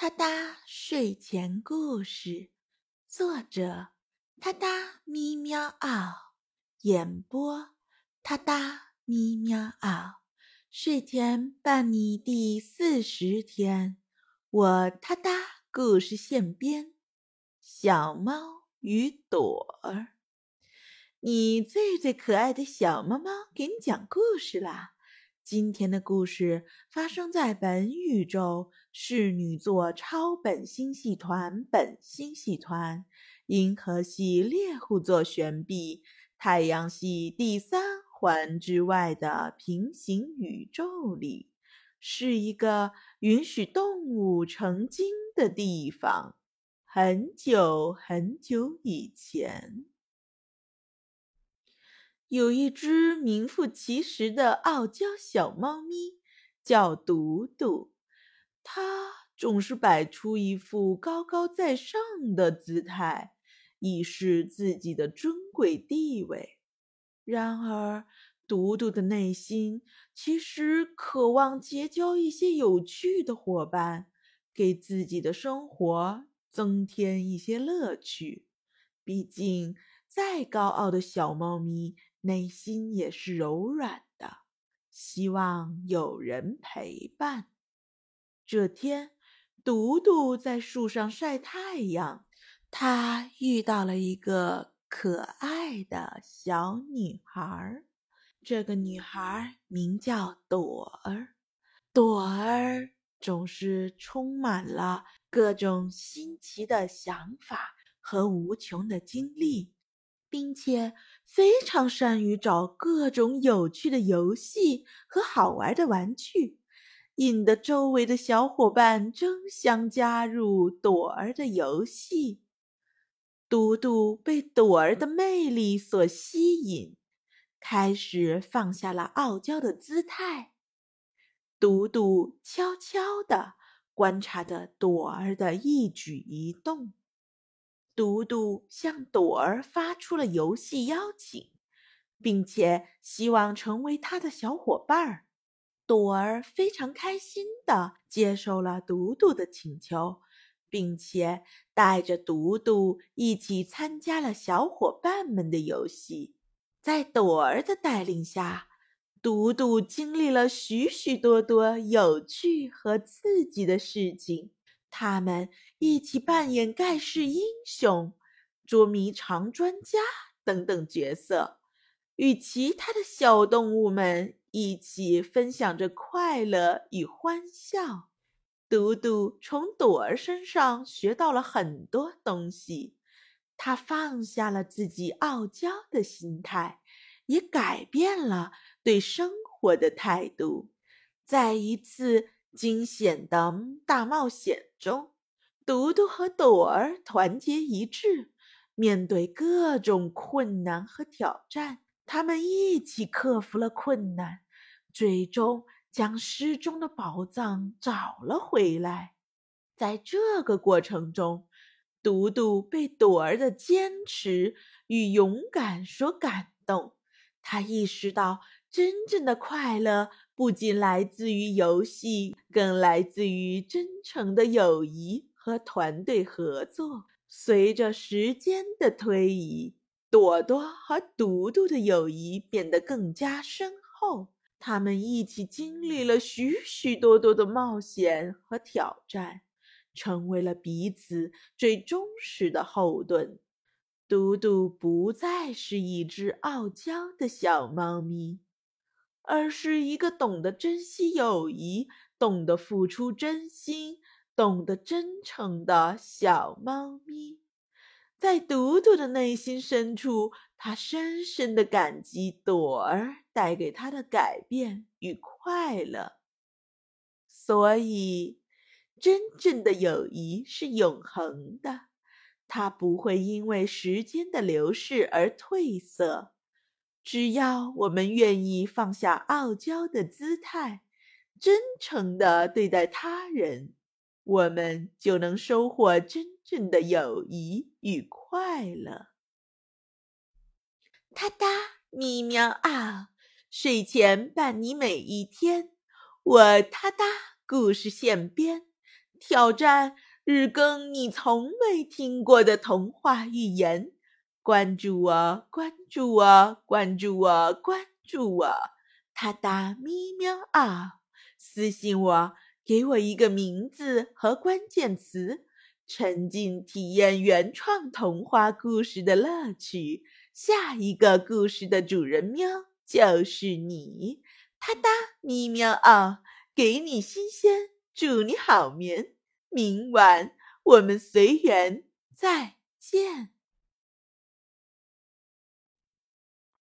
他哒睡前故事，作者：他哒咪喵嗷，演播：他哒咪喵嗷。睡前伴你第四十天，我他哒故事现编：小猫与朵儿。你最最可爱的小猫猫，给你讲故事啦！今天的故事发生在本宇宙侍女座超本星系团本星系团银河系猎户座旋臂太阳系第三环之外的平行宇宙里，是一个允许动物成精的地方。很久很久以前。有一只名副其实的傲娇小猫咪，叫嘟嘟。它总是摆出一副高高在上的姿态，以示自己的尊贵地位。然而，独独的内心其实渴望结交一些有趣的伙伴，给自己的生活增添一些乐趣。毕竟，再高傲的小猫咪。内心也是柔软的，希望有人陪伴。这天，独独在树上晒太阳，他遇到了一个可爱的小女孩。这个女孩名叫朵儿，朵儿总是充满了各种新奇的想法和无穷的精力。并且非常善于找各种有趣的游戏和好玩的玩具，引得周围的小伙伴争相加入朵儿的游戏。嘟嘟被朵儿的魅力所吸引，开始放下了傲娇的姿态。嘟嘟悄悄地观察着朵儿的一举一动。嘟嘟向朵儿发出了游戏邀请，并且希望成为他的小伙伴儿。朵儿非常开心地接受了嘟嘟的请求，并且带着嘟嘟一起参加了小伙伴们的游戏。在朵儿的带领下，嘟嘟经历了许许多多有趣和刺激的事情。他们一起扮演盖世英雄、捉迷藏专家等等角色，与其他的小动物们一起分享着快乐与欢笑。嘟嘟从朵儿身上学到了很多东西，他放下了自己傲娇的心态，也改变了对生活的态度。在一次。惊险的大冒险中，嘟嘟和朵儿团结一致，面对各种困难和挑战，他们一起克服了困难，最终将失踪的宝藏找了回来。在这个过程中，独独被朵儿的坚持与勇敢所感动，他意识到真正的快乐。不仅来自于游戏，更来自于真诚的友谊和团队合作。随着时间的推移，朵朵和独独的友谊变得更加深厚。他们一起经历了许许多多的冒险和挑战，成为了彼此最忠实的后盾。独独不再是一只傲娇的小猫咪。而是一个懂得珍惜友谊、懂得付出真心、懂得真诚的小猫咪。在嘟嘟的内心深处，他深深的感激朵儿带给他的改变与快乐。所以，真正的友谊是永恒的，它不会因为时间的流逝而褪色。只要我们愿意放下傲娇的姿态，真诚的对待他人，我们就能收获真真的友谊与快乐。哒哒咪喵啊，睡前伴你每一天，我哒哒故事现编，挑战日更你从未听过的童话寓言。关注我，关注我，关注我，关注我！他哒咪喵啊！私信我，给我一个名字和关键词，沉浸体验原创童话故事的乐趣。下一个故事的主人喵就是你！哒哒咪喵啊！给你新鲜，祝你好眠。明晚我们随缘再见。